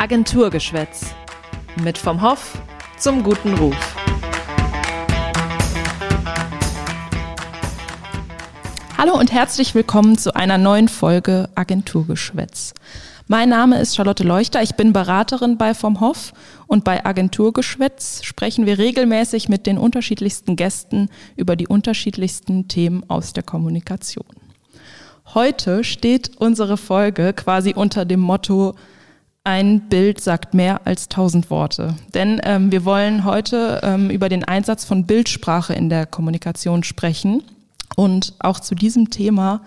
Agenturgeschwätz. Mit vom Hoff zum guten Ruf. Hallo und herzlich willkommen zu einer neuen Folge Agenturgeschwätz. Mein Name ist Charlotte Leuchter, ich bin Beraterin bei Vom Hoff und bei Agenturgeschwätz sprechen wir regelmäßig mit den unterschiedlichsten Gästen über die unterschiedlichsten Themen aus der Kommunikation. Heute steht unsere Folge quasi unter dem Motto ein Bild sagt mehr als tausend Worte. Denn ähm, wir wollen heute ähm, über den Einsatz von Bildsprache in der Kommunikation sprechen. Und auch zu diesem Thema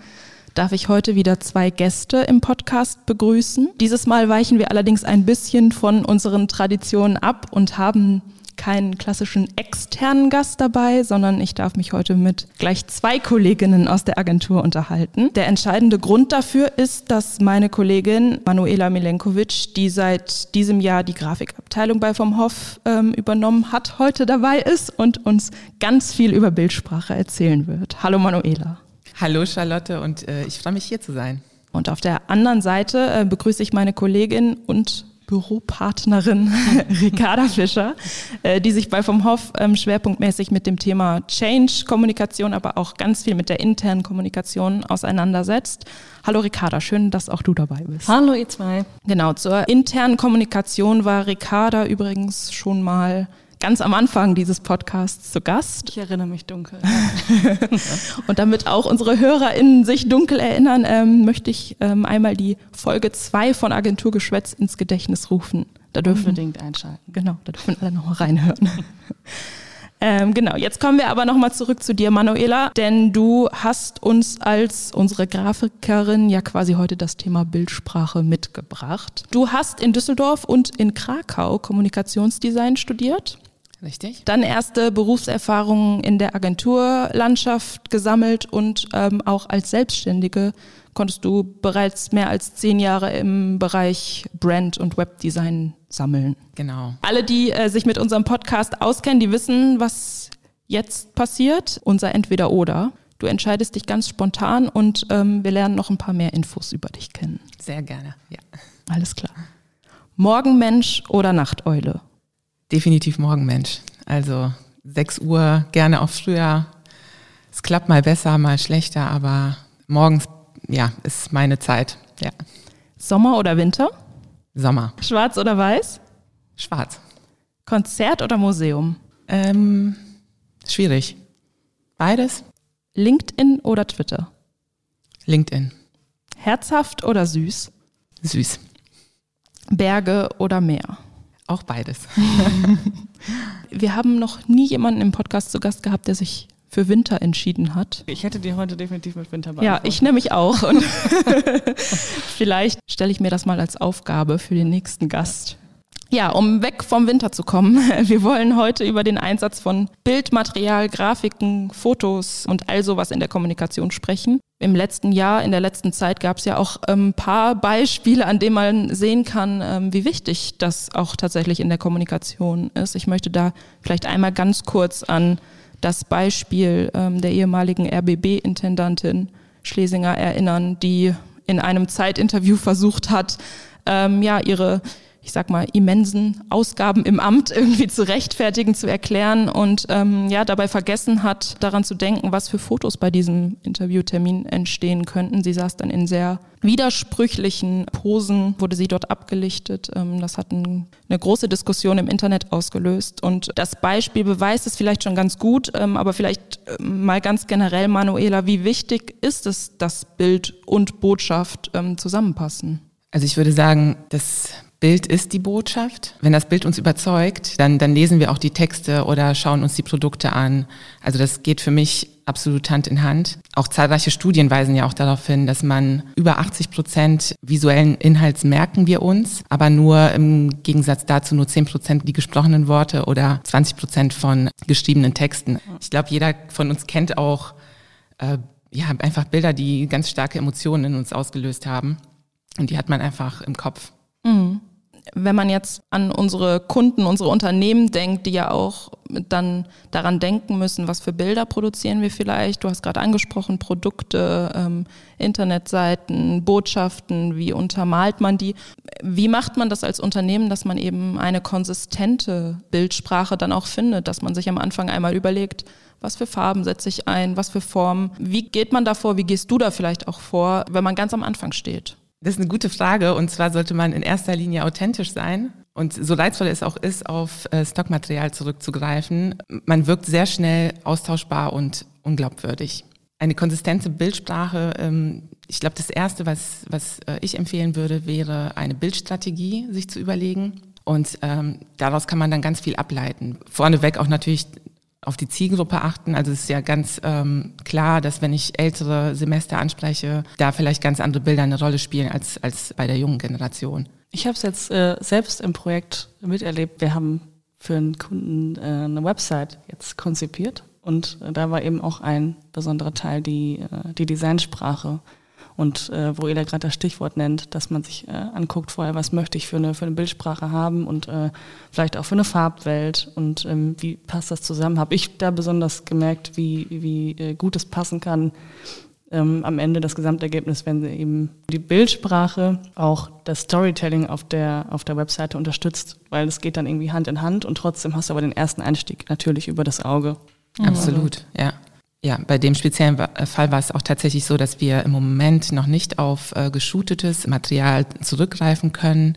darf ich heute wieder zwei Gäste im Podcast begrüßen. Dieses Mal weichen wir allerdings ein bisschen von unseren Traditionen ab und haben keinen klassischen externen Gast dabei, sondern ich darf mich heute mit gleich zwei Kolleginnen aus der Agentur unterhalten. Der entscheidende Grund dafür ist, dass meine Kollegin Manuela Milenkovic, die seit diesem Jahr die Grafikabteilung bei Vom Hoff ähm, übernommen hat, heute dabei ist und uns ganz viel über Bildsprache erzählen wird. Hallo Manuela. Hallo Charlotte und äh, ich freue mich hier zu sein. Und auf der anderen Seite äh, begrüße ich meine Kollegin und Büropartnerin Ricarda Fischer, äh, die sich bei vom Hoff ähm, schwerpunktmäßig mit dem Thema Change-Kommunikation, aber auch ganz viel mit der internen Kommunikation auseinandersetzt. Hallo Ricarda, schön, dass auch du dabei bist. Hallo ihr zwei. Genau, zur internen Kommunikation war Ricarda übrigens schon mal ganz am Anfang dieses Podcasts zu Gast. Ich erinnere mich dunkel. Und damit auch unsere HörerInnen sich dunkel erinnern, ähm, möchte ich ähm, einmal die Folge 2 von Agenturgeschwätz ins Gedächtnis rufen. Da dürfen Unbedingt einschalten. Genau, da dürfen alle nochmal reinhören. Ähm, genau, jetzt kommen wir aber nochmal zurück zu dir, Manuela, denn du hast uns als unsere Grafikerin ja quasi heute das Thema Bildsprache mitgebracht. Du hast in Düsseldorf und in Krakau Kommunikationsdesign studiert Richtig. Dann erste Berufserfahrungen in der Agenturlandschaft gesammelt und ähm, auch als Selbstständige konntest du bereits mehr als zehn Jahre im Bereich Brand und Webdesign sammeln. Genau. Alle, die äh, sich mit unserem Podcast auskennen, die wissen, was jetzt passiert. Unser Entweder-Oder. Du entscheidest dich ganz spontan und ähm, wir lernen noch ein paar mehr Infos über dich kennen. Sehr gerne, ja. Alles klar. Morgenmensch oder Nachteule? Definitiv Morgenmensch. Also 6 Uhr, gerne auch früher. Es klappt mal besser, mal schlechter, aber morgens, ja, ist meine Zeit. Ja. Sommer oder Winter? Sommer. Schwarz oder weiß? Schwarz. Konzert oder Museum? Ähm, schwierig. Beides. LinkedIn oder Twitter? LinkedIn. Herzhaft oder süß? Süß. Berge oder Meer? Auch beides. Wir haben noch nie jemanden im Podcast zu Gast gehabt, der sich für Winter entschieden hat. Ich hätte dir heute definitiv mit Winter beantwortet. Ja, ich nämlich auch. Und vielleicht stelle ich mir das mal als Aufgabe für den nächsten Gast. Ja, um weg vom Winter zu kommen, wir wollen heute über den Einsatz von Bildmaterial, Grafiken, Fotos und all sowas in der Kommunikation sprechen. Im letzten Jahr, in der letzten Zeit gab es ja auch ein ähm, paar Beispiele, an denen man sehen kann, ähm, wie wichtig das auch tatsächlich in der Kommunikation ist. Ich möchte da vielleicht einmal ganz kurz an das Beispiel ähm, der ehemaligen RBB-Intendantin Schlesinger erinnern, die in einem Zeitinterview versucht hat, ja, ihre ich sag mal, immensen Ausgaben im Amt irgendwie zu rechtfertigen, zu erklären und ähm, ja, dabei vergessen hat, daran zu denken, was für Fotos bei diesem Interviewtermin entstehen könnten. Sie saß dann in sehr widersprüchlichen Posen, wurde sie dort abgelichtet. Ähm, das hat ein, eine große Diskussion im Internet ausgelöst. Und das Beispiel beweist es vielleicht schon ganz gut, ähm, aber vielleicht ähm, mal ganz generell, Manuela, wie wichtig ist es, dass Bild und Botschaft ähm, zusammenpassen? Also ich würde sagen, das Bild ist die Botschaft. Wenn das Bild uns überzeugt, dann, dann lesen wir auch die Texte oder schauen uns die Produkte an. Also das geht für mich absolut Hand in Hand. Auch zahlreiche Studien weisen ja auch darauf hin, dass man über 80 Prozent visuellen Inhalts merken wir uns, aber nur im Gegensatz dazu nur 10 Prozent die gesprochenen Worte oder 20 Prozent von geschriebenen Texten. Ich glaube, jeder von uns kennt auch äh, ja, einfach Bilder, die ganz starke Emotionen in uns ausgelöst haben. Und die hat man einfach im Kopf. Mhm Wenn man jetzt an unsere Kunden, unsere Unternehmen denkt, die ja auch dann daran denken müssen, was für Bilder produzieren wir vielleicht. Du hast gerade angesprochen, Produkte, ähm, Internetseiten, Botschaften, wie untermalt man die? Wie macht man das als Unternehmen, dass man eben eine konsistente Bildsprache dann auch findet, dass man sich am Anfang einmal überlegt, was für Farben setze ich ein, was für Formen? Wie geht man da vor? Wie gehst du da vielleicht auch vor, wenn man ganz am Anfang steht? Das ist eine gute Frage und zwar sollte man in erster Linie authentisch sein und so reizvoll es auch ist, auf äh, Stockmaterial zurückzugreifen. Man wirkt sehr schnell austauschbar und unglaubwürdig. Eine konsistente Bildsprache, ähm, ich glaube, das Erste, was, was äh, ich empfehlen würde, wäre eine Bildstrategie sich zu überlegen. Und ähm, daraus kann man dann ganz viel ableiten. Vorneweg auch natürlich auf die Zielgruppe achten. Also es ist ja ganz ähm, klar, dass wenn ich ältere Semester anspreche, da vielleicht ganz andere Bilder eine Rolle spielen als, als bei der jungen Generation. Ich habe es jetzt äh, selbst im Projekt miterlebt. Wir haben für einen Kunden äh, eine Website jetzt konzipiert und äh, da war eben auch ein besonderer Teil die, äh, die Designsprache. Und äh, wo da gerade das Stichwort nennt, dass man sich äh, anguckt vorher, was möchte ich für eine, für eine Bildsprache haben und äh, vielleicht auch für eine Farbwelt und ähm, wie passt das zusammen, habe ich da besonders gemerkt, wie, wie äh, gut es passen kann. Ähm, am Ende das Gesamtergebnis, wenn eben die Bildsprache auch das Storytelling auf der, auf der Webseite unterstützt, weil es geht dann irgendwie Hand in Hand und trotzdem hast du aber den ersten Einstieg natürlich über das Auge. Absolut, ja. Ja, bei dem speziellen äh, Fall war es auch tatsächlich so, dass wir im Moment noch nicht auf äh, geshootetes Material zurückgreifen können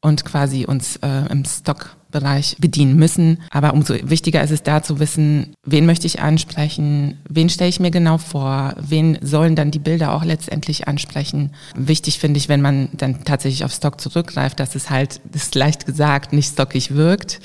und quasi uns äh, im Stockbereich bedienen müssen. Aber umso wichtiger ist es da zu wissen, wen möchte ich ansprechen, wen stelle ich mir genau vor, wen sollen dann die Bilder auch letztendlich ansprechen. Wichtig finde ich, wenn man dann tatsächlich auf Stock zurückgreift, dass es halt, das ist leicht gesagt, nicht stockig wirkt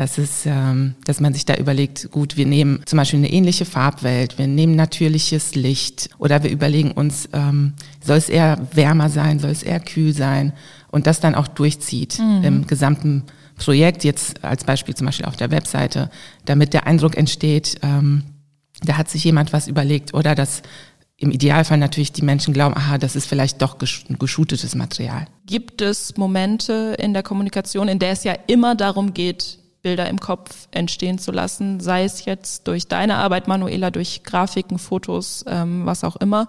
dass, es, ähm, dass man sich da überlegt, gut, wir nehmen zum Beispiel eine ähnliche Farbwelt, wir nehmen natürliches Licht oder wir überlegen uns, ähm, soll es eher wärmer sein, soll es eher kühl sein und das dann auch durchzieht mhm. im gesamten Projekt, jetzt als Beispiel zum Beispiel auf der Webseite, damit der Eindruck entsteht, ähm, da hat sich jemand was überlegt oder dass im Idealfall natürlich die Menschen glauben, aha, das ist vielleicht doch geschootetes Material. Gibt es Momente in der Kommunikation, in der es ja immer darum geht, Bilder im Kopf entstehen zu lassen, sei es jetzt durch deine Arbeit, Manuela, durch Grafiken, Fotos, ähm, was auch immer.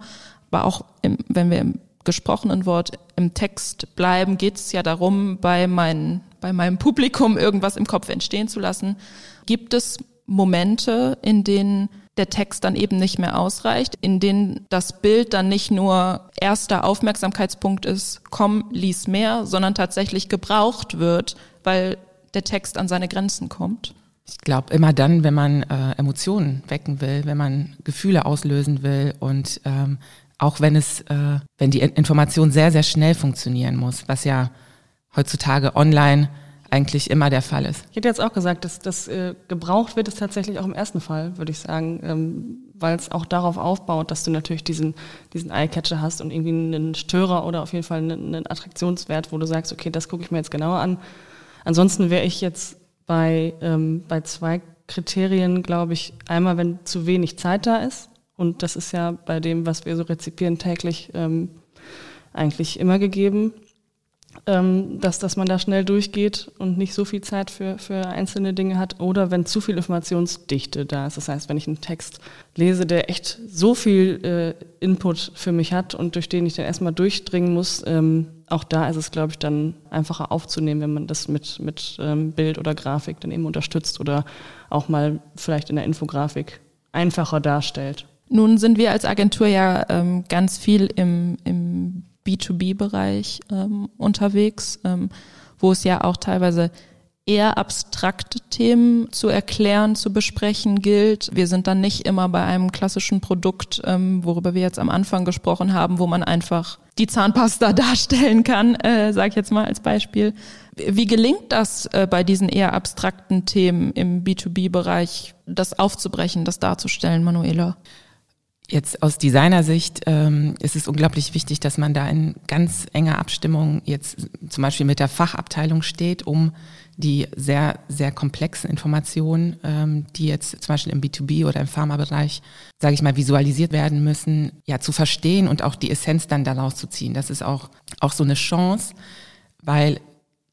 Aber auch, im, wenn wir im gesprochenen Wort im Text bleiben, geht es ja darum, bei, mein, bei meinem Publikum irgendwas im Kopf entstehen zu lassen. Gibt es Momente, in denen der Text dann eben nicht mehr ausreicht, in denen das Bild dann nicht nur erster Aufmerksamkeitspunkt ist, komm, lies mehr, sondern tatsächlich gebraucht wird, weil der Text an seine Grenzen kommt? Ich glaube, immer dann, wenn man äh, Emotionen wecken will, wenn man Gefühle auslösen will und ähm, auch wenn es, äh, wenn die Information sehr, sehr schnell funktionieren muss, was ja heutzutage online eigentlich immer der Fall ist. Ich hätte jetzt auch gesagt, dass das äh, gebraucht wird es tatsächlich auch im ersten Fall, würde ich sagen, ähm, weil es auch darauf aufbaut, dass du natürlich diesen, diesen Eyecatcher hast und irgendwie einen Störer oder auf jeden Fall einen, einen Attraktionswert, wo du sagst, okay, das gucke ich mir jetzt genauer an Ansonsten wäre ich jetzt bei, ähm, bei zwei Kriterien, glaube ich, einmal, wenn zu wenig Zeit da ist. Und das ist ja bei dem, was wir so rezipieren täglich, ähm, eigentlich immer gegeben ähm, dass, dass man da schnell durchgeht und nicht so viel Zeit für, für einzelne Dinge hat oder wenn zu viel Informationsdichte da ist. Das heißt, wenn ich einen Text lese, der echt so viel äh, Input für mich hat und durch den ich dann erstmal durchdringen muss, ähm, auch da ist es, glaube ich, dann einfacher aufzunehmen, wenn man das mit, mit ähm, Bild oder Grafik dann eben unterstützt oder auch mal vielleicht in der Infografik einfacher darstellt. Nun sind wir als Agentur ja ähm, ganz viel im, im B2B-Bereich ähm, unterwegs, ähm, wo es ja auch teilweise eher abstrakte Themen zu erklären, zu besprechen gilt. Wir sind dann nicht immer bei einem klassischen Produkt, ähm, worüber wir jetzt am Anfang gesprochen haben, wo man einfach die Zahnpasta darstellen kann, äh, sage ich jetzt mal als Beispiel. Wie gelingt das äh, bei diesen eher abstrakten Themen im B2B-Bereich, das aufzubrechen, das darzustellen, Manuela? Jetzt aus Designersicht ähm, ist es unglaublich wichtig, dass man da in ganz enger Abstimmung jetzt zum Beispiel mit der Fachabteilung steht, um die sehr, sehr komplexen Informationen, ähm, die jetzt zum Beispiel im B2B oder im Pharmabereich, sage ich mal, visualisiert werden müssen, ja, zu verstehen und auch die Essenz dann daraus zu ziehen. Das ist auch, auch so eine Chance, weil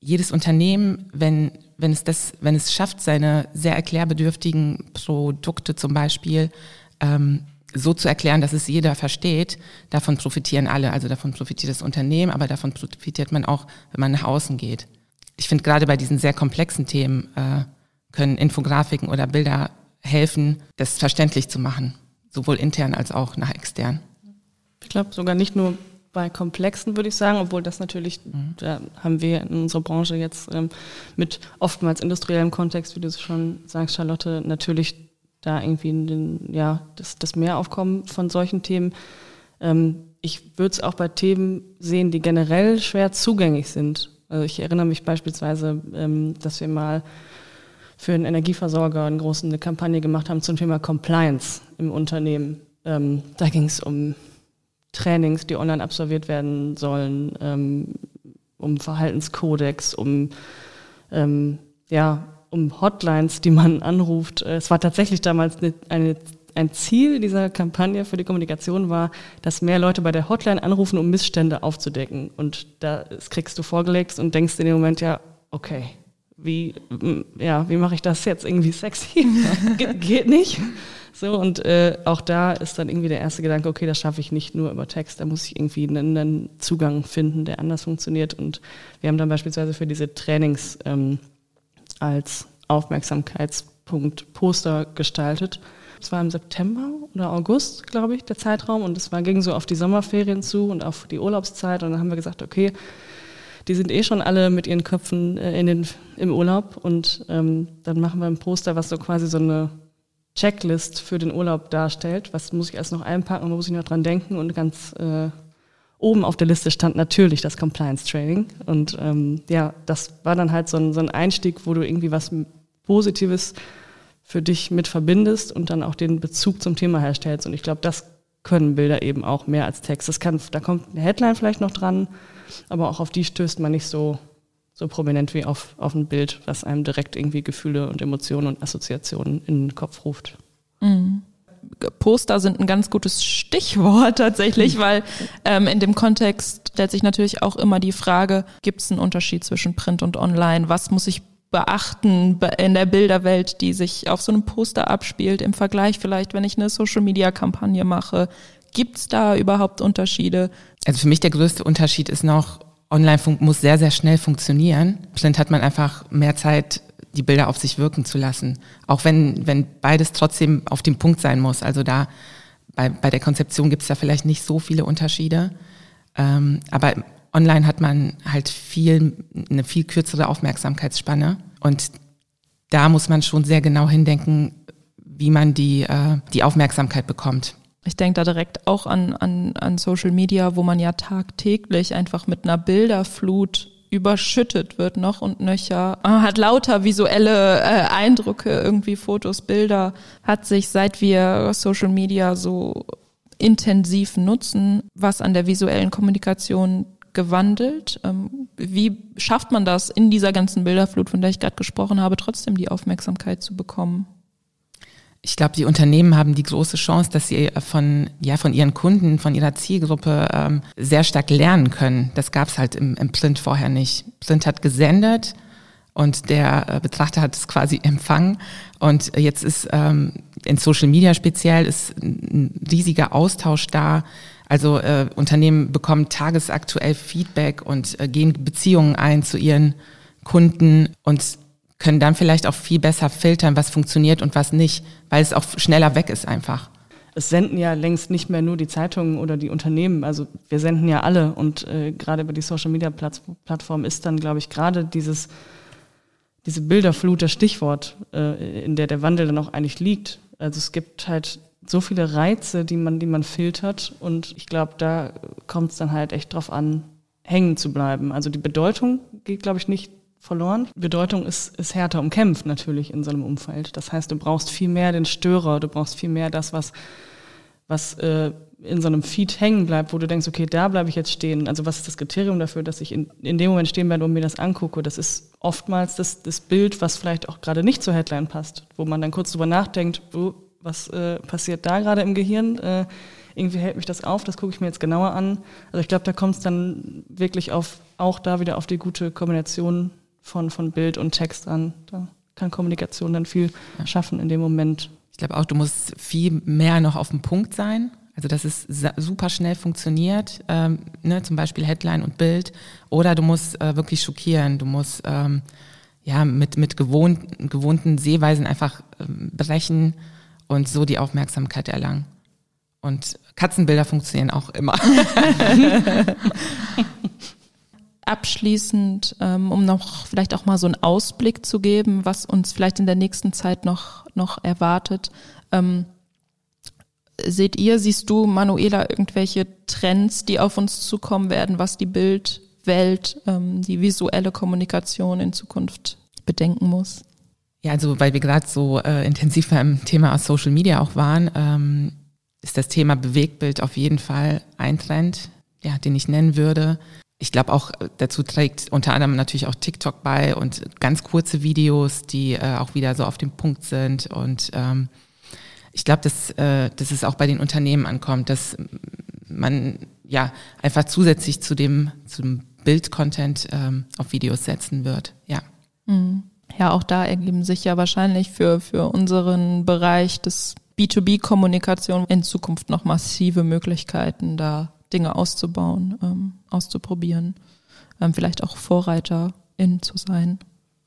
jedes Unternehmen, wenn, wenn es das, wenn es schafft, seine sehr erklärbedürftigen Produkte zum Beispiel ähm, so zu erklären, dass es jeder versteht, davon profitieren alle. Also davon profitiert das Unternehmen, aber davon profitiert man auch, wenn man nach außen geht. Ich finde gerade bei diesen sehr komplexen Themen äh, können Infografiken oder Bilder helfen, das verständlich zu machen, sowohl intern als auch nach extern. Ich glaube sogar nicht nur bei komplexen, würde ich sagen, obwohl das natürlich, mhm. da haben wir in unserer Branche jetzt ähm, mit oftmals industriellem Kontext, wie du es schon sagst, Charlotte, natürlich da irgendwie den, ja, das, das Mehraufkommen von solchen Themen. Ähm, ich würde es auch bei Themen sehen, die generell schwer zugänglich sind. Also ich erinnere mich beispielsweise, ähm, dass wir mal für einen Energieversorger eine große eine Kampagne gemacht haben zum Thema Compliance im Unternehmen. Ähm, da ging es um Trainings, die online absolviert werden sollen, ähm, um Verhaltenskodex, um ähm, ja, um Hotlines, die man anruft. Es war tatsächlich damals eine, eine, ein Ziel dieser Kampagne für die Kommunikation war, dass mehr Leute bei der Hotline anrufen, um Missstände aufzudecken. Und da das kriegst du vorgelegt und denkst in dem Moment ja, okay, wie, ja, wie mache ich das jetzt irgendwie sexy? Ge geht nicht. So, und äh, auch da ist dann irgendwie der erste Gedanke, okay, das schaffe ich nicht nur über Text, da muss ich irgendwie einen, einen Zugang finden, der anders funktioniert. Und wir haben dann beispielsweise für diese Trainings ähm, als Aufmerksamkeitspunkt Poster gestaltet. Es war im September oder August, glaube ich, der Zeitraum. Und es war, ging so auf die Sommerferien zu und auf die Urlaubszeit. Und dann haben wir gesagt, okay, die sind eh schon alle mit ihren Köpfen äh, in den, im Urlaub. Und ähm, dann machen wir ein Poster, was so quasi so eine Checklist für den Urlaub darstellt. Was muss ich erst noch einpacken wo muss ich noch dran denken? Und ganz äh, oben auf der Liste stand natürlich das Compliance Training. Und ähm, ja, das war dann halt so ein, so ein Einstieg, wo du irgendwie was Positives für dich mit verbindest und dann auch den Bezug zum Thema herstellst. Und ich glaube, das können Bilder eben auch mehr als Text. Das kann, da kommt eine Headline vielleicht noch dran, aber auch auf die stößt man nicht so so prominent wie auf, auf ein Bild, was einem direkt irgendwie Gefühle und Emotionen und Assoziationen in den Kopf ruft. Mhm. Poster sind ein ganz gutes Stichwort tatsächlich, mhm. weil ähm, in dem Kontext stellt sich natürlich auch immer die Frage, gibt es einen Unterschied zwischen Print und Online? Was muss ich beachten in der Bilderwelt, die sich auf so einem Poster abspielt, im Vergleich vielleicht, wenn ich eine Social-Media-Kampagne mache? Gibt es da überhaupt Unterschiede? Also für mich der größte Unterschied ist noch, Online muss sehr, sehr schnell funktionieren. Print hat man einfach mehr Zeit, die Bilder auf sich wirken zu lassen. Auch wenn, wenn beides trotzdem auf dem Punkt sein muss. Also da bei, bei der Konzeption gibt es da vielleicht nicht so viele Unterschiede. Ähm, aber online hat man halt viel, eine viel kürzere Aufmerksamkeitsspanne. Und da muss man schon sehr genau hindenken, wie man die, äh, die Aufmerksamkeit bekommt. Ich denke da direkt auch an, an, an Social Media, wo man ja tagtäglich einfach mit einer Bilderflut überschüttet wird noch und nöcher, man hat lauter visuelle äh, Eindrücke, irgendwie Fotos, Bilder, hat sich seit wir Social Media so intensiv nutzen, was an der visuellen Kommunikation gewandelt. Ähm, wie schafft man das in dieser ganzen Bilderflut, von der ich gerade gesprochen habe, trotzdem die Aufmerksamkeit zu bekommen? Ich glaube, die Unternehmen haben die große Chance, dass sie von, ja, von ihren Kunden, von ihrer Zielgruppe ähm, sehr stark lernen können. Das gab es halt im, im Print vorher nicht. Print hat gesendet und der äh, Betrachter hat es quasi empfangen. Und jetzt ist ähm, in Social Media speziell ist ein riesiger Austausch da. Also äh, Unternehmen bekommen tagesaktuell Feedback und äh, gehen Beziehungen ein zu ihren Kunden und können dann vielleicht auch viel besser filtern, was funktioniert und was nicht, weil es auch schneller weg ist einfach. Es senden ja längst nicht mehr nur die Zeitungen oder die Unternehmen, also wir senden ja alle und äh, gerade über die Social Media Plattform ist dann, glaube ich, gerade dieses diese Bilderflut das Stichwort, äh, in der der Wandel dann auch eigentlich liegt. Also es gibt halt so viele Reize, die man, die man filtert und ich glaube, da kommt es dann halt echt drauf an, hängen zu bleiben. Also die Bedeutung geht, glaube ich, nicht verloren. Bedeutung ist, ist härter umkämpft natürlich in so einem Umfeld. Das heißt, du brauchst viel mehr den Störer, du brauchst viel mehr das, was, was äh, in so einem Feed hängen bleibt, wo du denkst, okay, da bleibe ich jetzt stehen. Also was ist das Kriterium dafür, dass ich in, in dem Moment stehen bleibe und mir das angucke? Das ist oftmals das, das Bild, was vielleicht auch gerade nicht zur Headline passt, wo man dann kurz drüber nachdenkt, oh, was äh, passiert da gerade im Gehirn? Äh, irgendwie hält mich das auf, das gucke ich mir jetzt genauer an. Also ich glaube, da kommt es dann wirklich auf auch da wieder auf die gute Kombination von, von Bild und Text an. Da kann Kommunikation dann viel schaffen in dem Moment. Ich glaube auch, du musst viel mehr noch auf dem Punkt sein. Also dass es super schnell funktioniert, ähm, ne, zum Beispiel Headline und Bild. Oder du musst äh, wirklich schockieren. Du musst ähm, ja mit mit gewohnt, gewohnten Sehweisen einfach ähm, brechen und so die Aufmerksamkeit erlangen. Und Katzenbilder funktionieren auch immer. Abschließend, ähm, um noch vielleicht auch mal so einen Ausblick zu geben, was uns vielleicht in der nächsten Zeit noch, noch erwartet. Ähm, seht ihr, siehst du, Manuela, irgendwelche Trends, die auf uns zukommen werden, was die Bildwelt, ähm, die visuelle Kommunikation in Zukunft bedenken muss? Ja, also weil wir gerade so äh, intensiv beim Thema Social Media auch waren, ähm, ist das Thema Bewegtbild auf jeden Fall ein Trend, ja, den ich nennen würde. Ich glaube auch äh, dazu trägt unter anderem natürlich auch TikTok bei und ganz kurze Videos, die äh, auch wieder so auf dem Punkt sind. Und ähm, ich glaube, dass, äh, dass es auch bei den Unternehmen ankommt, dass man ja einfach zusätzlich zu dem zum Bildcontent ähm, auf Videos setzen wird. Ja. Mhm. Ja, auch da ergeben sich ja wahrscheinlich für, für unseren Bereich des B2B-Kommunikation in Zukunft noch massive Möglichkeiten, da Dinge auszubauen, ähm, auszuprobieren, ähm, vielleicht auch Vorreiterin zu sein.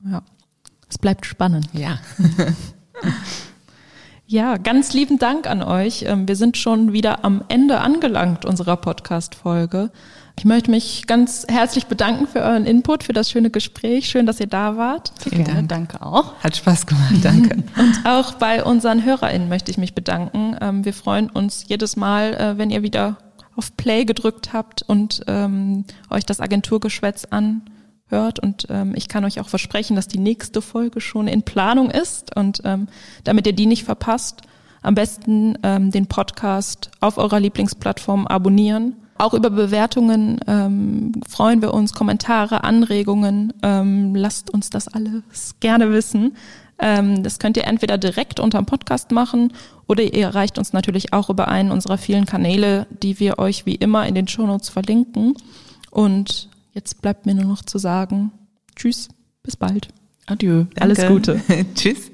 Ja, es bleibt spannend. Ja. ja, ganz lieben Dank an euch. Ähm, wir sind schon wieder am Ende angelangt unserer Podcast-Folge. Ich möchte mich ganz herzlich bedanken für euren Input, für das schöne Gespräch. Schön, dass ihr da wart. Vielen Dank. Danke auch. Hat Spaß gemacht. Danke. Und auch bei unseren HörerInnen möchte ich mich bedanken. Ähm, wir freuen uns jedes Mal, äh, wenn ihr wieder auf Play gedrückt habt und ähm, euch das Agenturgeschwätz anhört. Und ähm, ich kann euch auch versprechen, dass die nächste Folge schon in Planung ist. Und ähm, damit ihr die nicht verpasst, am besten ähm, den Podcast auf eurer Lieblingsplattform abonnieren auch über Bewertungen ähm, freuen wir uns, Kommentare, Anregungen. Ähm, lasst uns das alles gerne wissen. Ähm, das könnt ihr entweder direkt unterm Podcast machen oder ihr erreicht uns natürlich auch über einen unserer vielen Kanäle, die wir euch wie immer in den Shownotes verlinken. Und jetzt bleibt mir nur noch zu sagen, tschüss, bis bald. Adieu. Alles Gute. tschüss.